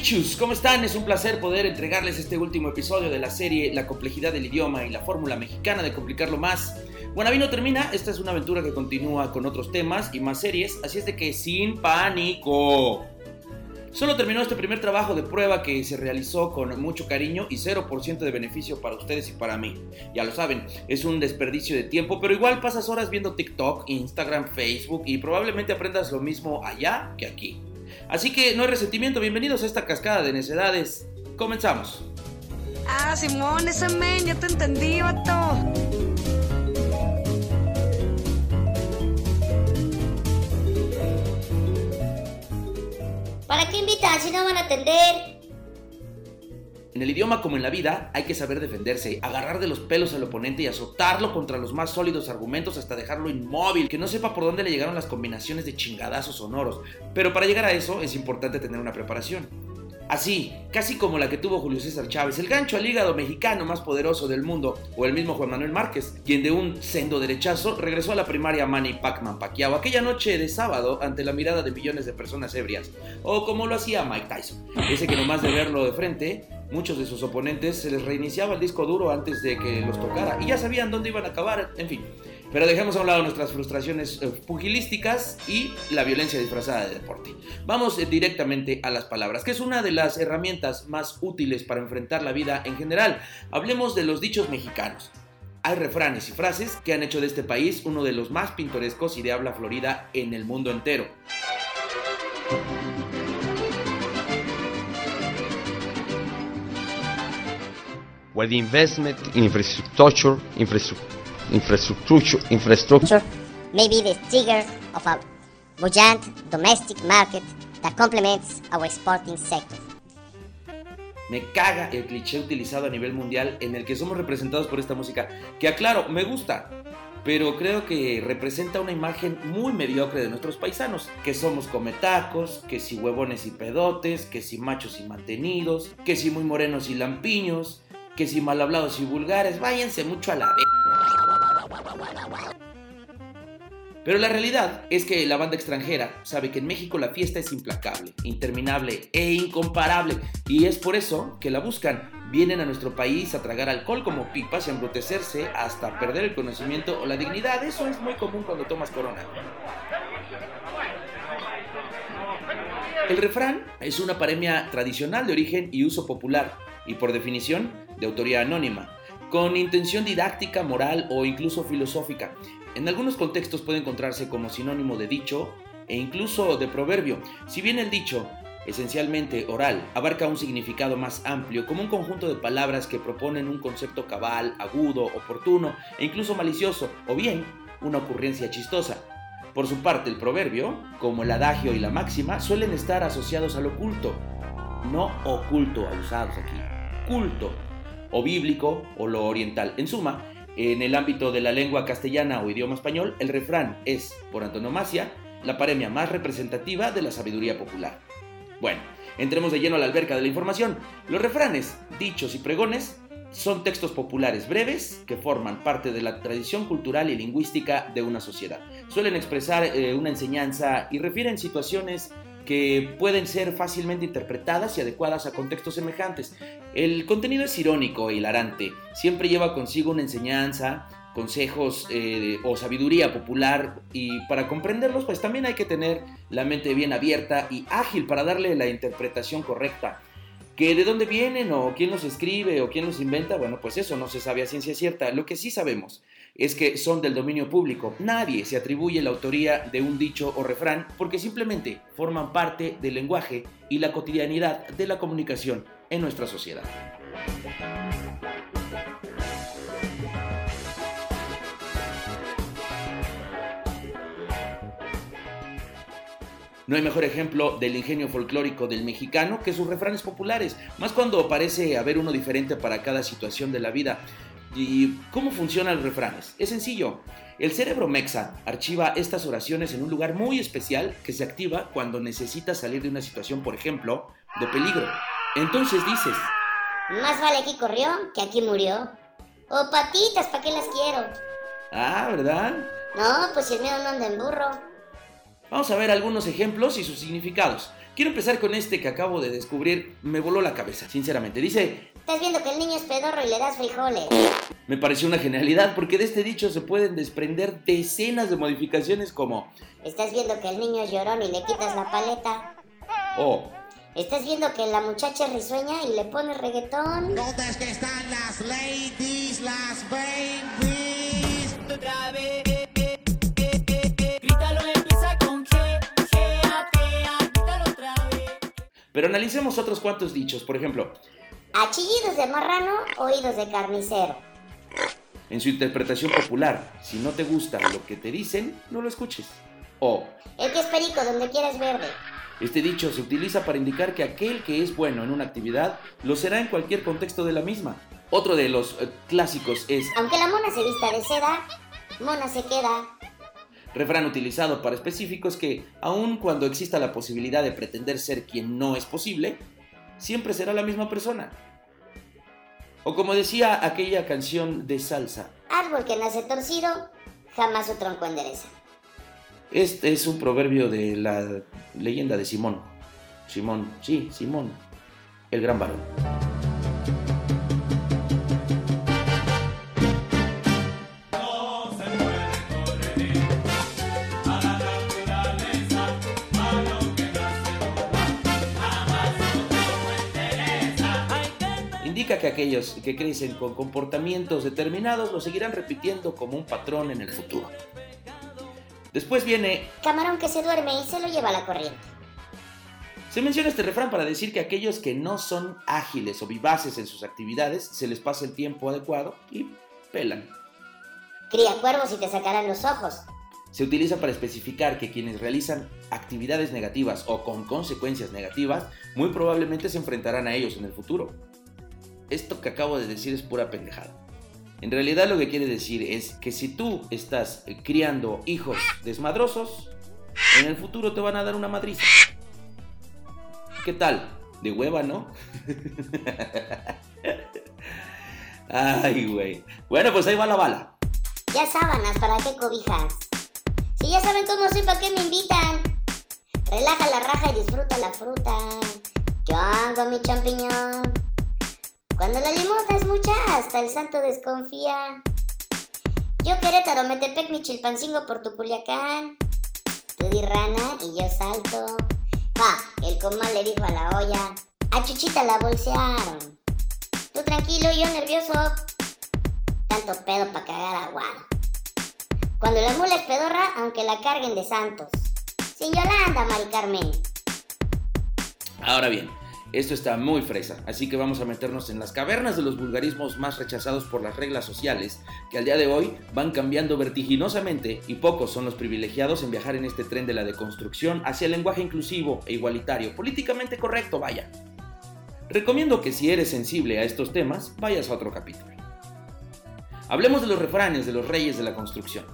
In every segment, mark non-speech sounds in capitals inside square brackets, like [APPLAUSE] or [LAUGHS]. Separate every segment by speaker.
Speaker 1: Buenavichus, ¿cómo están? Es un placer poder entregarles este último episodio de la serie La complejidad del idioma y la fórmula mexicana de complicarlo más. Buenaví no termina, esta es una aventura que continúa con otros temas y más series, así es de que sin pánico. Solo terminó este primer trabajo de prueba que se realizó con mucho cariño y 0% de beneficio para ustedes y para mí. Ya lo saben, es un desperdicio de tiempo, pero igual pasas horas viendo TikTok, Instagram, Facebook y probablemente aprendas lo mismo allá que aquí. Así que no hay resentimiento, bienvenidos a esta cascada de necedades. Comenzamos.
Speaker 2: Ah, Simón, ese men, ya te entendí, vato.
Speaker 3: ¿Para qué invitan si no van a atender?
Speaker 1: En el idioma como en la vida hay que saber defenderse, agarrar de los pelos al oponente y azotarlo contra los más sólidos argumentos hasta dejarlo inmóvil, que no sepa por dónde le llegaron las combinaciones de chingadazos sonoros. Pero para llegar a eso es importante tener una preparación. Así, casi como la que tuvo Julio César Chávez, el gancho al hígado mexicano más poderoso del mundo, o el mismo Juan Manuel Márquez, quien de un sendo derechazo regresó a la primaria Manny Pacman Pacquiao aquella noche de sábado ante la mirada de millones de personas ebrias, o como lo hacía Mike Tyson, ese que nomás de verlo de frente, muchos de sus oponentes se les reiniciaba el disco duro antes de que los tocara y ya sabían dónde iban a acabar, en fin. Pero dejemos a un lado nuestras frustraciones eh, pugilísticas y la violencia disfrazada de deporte. Vamos eh, directamente a las palabras, que es una de las herramientas más útiles para enfrentar la vida en general. Hablemos de los dichos mexicanos. Hay refranes y frases que han hecho de este país uno de los más pintorescos y de habla florida en el mundo entero.
Speaker 4: Where the investment in infrastructure, infrastructure, infrastructure, infrastructure
Speaker 3: may be the trigger of a buoyant domestic market that complements our exporting sector.
Speaker 1: Me caga el cliché utilizado a nivel mundial en el que somos representados por esta música, que aclaro, me gusta, pero creo que representa una imagen muy mediocre de nuestros paisanos, que somos cometacos, que si huevones y pedotes, que si machos y mantenidos, que si muy morenos y lampiños, que si mal hablados y vulgares, váyanse mucho a la. Pero la realidad es que la banda extranjera sabe que en México la fiesta es implacable, interminable e incomparable y es por eso que la buscan. Vienen a nuestro país a tragar alcohol como pipas y a embrutecerse hasta perder el conocimiento o la dignidad. Eso es muy común cuando tomas corona. El refrán es una paremia tradicional de origen y uso popular y por definición de autoría anónima, con intención didáctica, moral o incluso filosófica. En algunos contextos puede encontrarse como sinónimo de dicho e incluso de proverbio. Si bien el dicho, esencialmente oral, abarca un significado más amplio, como un conjunto de palabras que proponen un concepto cabal, agudo, oportuno e incluso malicioso, o bien una ocurrencia chistosa. Por su parte, el proverbio, como el adagio y la máxima, suelen estar asociados al oculto, no oculto, usados aquí, culto, o bíblico o lo oriental. En suma, en el ámbito de la lengua castellana o idioma español, el refrán es, por antonomasia, la paremia más representativa de la sabiduría popular. Bueno, entremos de lleno a la alberca de la información. Los refranes, dichos y pregones son textos populares breves que forman parte de la tradición cultural y lingüística de una sociedad. Suelen expresar eh, una enseñanza y refieren situaciones que pueden ser fácilmente interpretadas y adecuadas a contextos semejantes. El contenido es irónico e hilarante, siempre lleva consigo una enseñanza, consejos eh, o sabiduría popular y para comprenderlos pues también hay que tener la mente bien abierta y ágil para darle la interpretación correcta. Que de dónde vienen o quién los escribe o quién los inventa, bueno pues eso no se sabe a ciencia cierta. Lo que sí sabemos es que son del dominio público. Nadie se atribuye la autoría de un dicho o refrán porque simplemente forman parte del lenguaje y la cotidianidad de la comunicación en nuestra sociedad. No hay mejor ejemplo del ingenio folclórico del mexicano que sus refranes populares, más cuando parece haber uno diferente para cada situación de la vida. ¿Y cómo funcionan los refranes? Es sencillo. El cerebro mexa archiva estas oraciones en un lugar muy especial que se activa cuando necesitas salir de una situación, por ejemplo, de peligro. Entonces dices,
Speaker 3: Más vale aquí corrió que aquí murió. O patitas, ¿para qué las quiero?
Speaker 1: ah, ¿verdad?
Speaker 3: No, pues si el miedo no anda en burro.
Speaker 1: Vamos a ver algunos ejemplos y sus significados. Quiero empezar con este que acabo de descubrir, me voló la cabeza, sinceramente. Dice,
Speaker 3: Estás viendo que el niño es pedorro y le das frijoles.
Speaker 1: me pareció una genialidad porque de este dicho se pueden desprender decenas de modificaciones como,
Speaker 3: Estás viendo que el niño es llorón y le quitas la paleta.
Speaker 1: oh,
Speaker 3: Estás viendo que la muchacha risueña y le pones reggaetón.
Speaker 5: ¿Dónde es que están las ladies, las babies?
Speaker 6: otra vez. Grítalo, empieza con G, Gea, Gea, grítalo otra vez.
Speaker 1: pero analicemos otros cuantos dichos, por ejemplo,
Speaker 3: A chillidos de marrano, oídos de carnicero.
Speaker 1: en su interpretación popular, si no te gusta lo que te dicen, no lo escuches. O,
Speaker 3: El que es perico donde quieras verde.
Speaker 1: Este dicho se utiliza para indicar que aquel que es bueno en una actividad lo será en cualquier contexto de la misma. Otro de los eh, clásicos es
Speaker 3: Aunque la mona se vista de seda, mona se queda.
Speaker 1: refrán utilizado para específicos que, aun cuando exista la posibilidad de pretender ser quien no es posible, siempre será la misma persona. O como decía aquella canción de salsa,
Speaker 3: Árbol que nace torcido, jamás su tronco endereza.
Speaker 1: este es un proverbio de la leyenda de Simón. Simón, sí, Simón, el gran varón. Que aquellos que crecen con comportamientos determinados lo seguirán repitiendo como un patrón en el futuro. Después viene,
Speaker 3: Camarón que se duerme y se lo lleva la corriente.
Speaker 1: se menciona este refrán para decir que aquellos que no son ágiles o vivaces en sus actividades se les pasa el tiempo adecuado y pelan.
Speaker 3: Cría cuervos y te sacarán los ojos.
Speaker 1: Se utiliza para especificar que quienes realizan actividades negativas o con consecuencias negativas muy probablemente se enfrentarán a ellos en el futuro. Esto que acabo de decir es pura pendejada. En realidad lo que quiere decir es que si tú estás criando hijos desmadrosos, en el futuro te van a dar una madriza. ¿Qué tal? De hueva, ¿no? [LAUGHS] Ay, güey. Bueno, pues ahí va la bala.
Speaker 3: Ya sábanas, ¿para qué cobijas? Si ya saben cómo soy, ¿para qué me invitan? Relaja la raja y disfruta la fruta. Yo hago mi champiñón. Cuando la limosna es mucha, hasta el santo desconfía. Yo Querétaro, Metepec, mi chilpancingo por tu Culiacán. Tú di rana y yo salto. Pa, el comal le dijo a la olla. A Chuchita la bolsearon. Tú tranquilo, yo nervioso. Tanto pedo pa' cagar aguado. Cuando la mula es pedorra, aunque la carguen de santos. Sin Yolanda, Mari Carmen.
Speaker 1: Ahora bien, esto está muy fresa, así que vamos a meternos en las cavernas de los vulgarismos más rechazados por las reglas sociales, que al día de hoy van cambiando vertiginosamente y pocos son los privilegiados en viajar en este tren de la deconstrucción hacia el lenguaje inclusivo e igualitario, políticamente correcto, vaya. Recomiendo que si eres sensible a estos temas, vayas a otro capítulo. Hablemos de los refranes de los reyes de la construcción.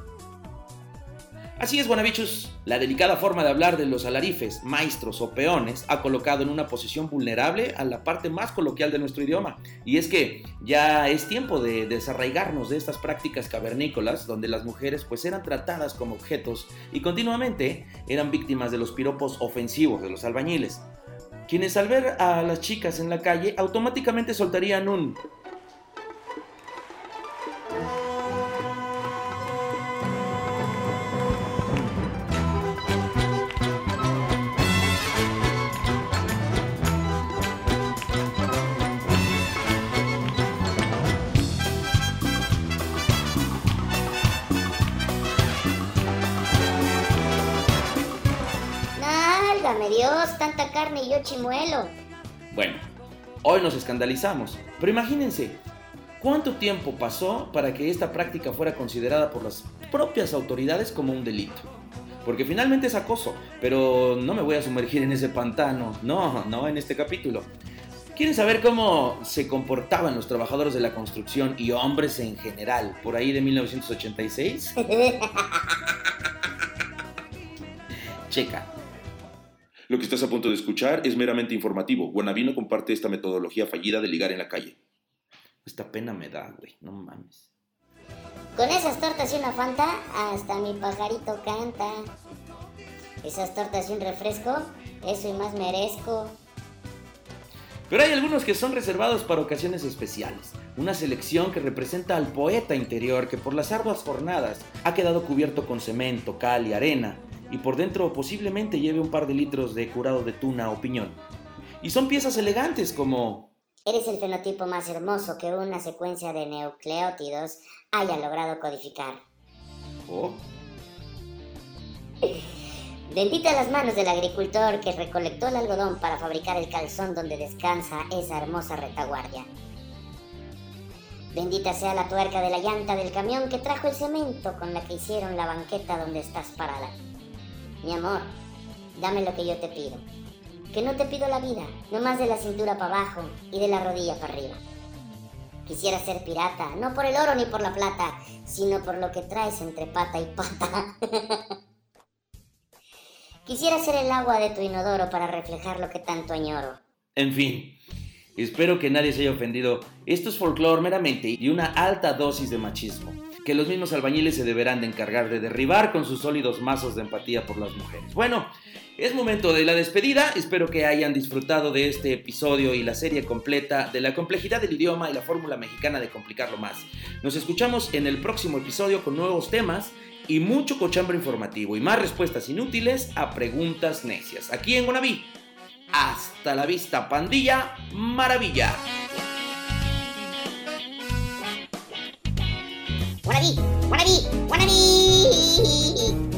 Speaker 1: Así es, Guanabichos, la delicada forma de hablar de los alarifes, maestros o peones ha colocado en una posición vulnerable a la parte más coloquial de nuestro idioma. Y es que ya es tiempo de desarraigarnos de estas prácticas cavernícolas donde las mujeres pues eran tratadas como objetos y continuamente eran víctimas de los piropos ofensivos de los albañiles. Quienes al ver a las chicas en la calle automáticamente soltarían un
Speaker 3: tanta carne y yo chimuelo.
Speaker 1: Bueno, hoy nos escandalizamos, pero imagínense, ¿cuánto tiempo pasó para que esta práctica fuera considerada por las propias autoridades como un delito? Porque finalmente es acoso, pero no me voy a sumergir en ese pantano, no, no en este capítulo. ¿Quieren saber cómo se comportaban los trabajadores de la construcción y hombres en general por ahí de 1986? [LAUGHS] Checa. Lo que estás a punto de escuchar es meramente informativo. Guanabino comparte esta metodología fallida de ligar en la calle. Esta pena me da, güey, no mames.
Speaker 3: Con esas tortas y una fanta, hasta mi pajarito canta. Esas tortas y un refresco, eso y más merezco.
Speaker 1: Pero hay algunos que son reservados para ocasiones especiales. Una selección que representa al poeta interior que por las arduas jornadas ha quedado cubierto con cemento, cal y arena, y por dentro posiblemente lleve un par de litros de curado de tuna o piñón. Y son piezas elegantes como...
Speaker 3: Eres el fenotipo más hermoso que una secuencia de nucleótidos haya logrado codificar.
Speaker 1: Oh,
Speaker 3: Bendita las manos del agricultor que recolectó el algodón para fabricar el calzón donde descansa esa hermosa retaguardia. Bendita sea la tuerca de la llanta del camión que trajo el cemento con la que hicieron la banqueta donde estás parada. Mi amor, dame lo que yo te pido. Que no te pido la vida, no más de la cintura para abajo y de la rodilla para arriba. Quisiera ser pirata, no por el oro ni por la plata, sino por lo que traes entre pata y pata. [LAUGHS] Quisiera ser el agua de tu inodoro para reflejar lo que tanto añoro.
Speaker 1: En fin, espero que nadie se haya ofendido. Esto es folclore meramente y una alta dosis de machismo, que los mismos albañiles se deberán de encargar de derribar con sus sólidos mazos de empatía por las mujeres. Bueno, es momento de la despedida. Espero que hayan disfrutado de este episodio y la serie completa de la complejidad del idioma y la fórmula mexicana de complicarlo más. Nos escuchamos en el próximo episodio con nuevos temas y mucho cochambre informativo y más respuestas inútiles a preguntas necias. Aquí en Guanabí. Hasta la vista, pandilla. Maravilla.
Speaker 3: わらびわらびわらび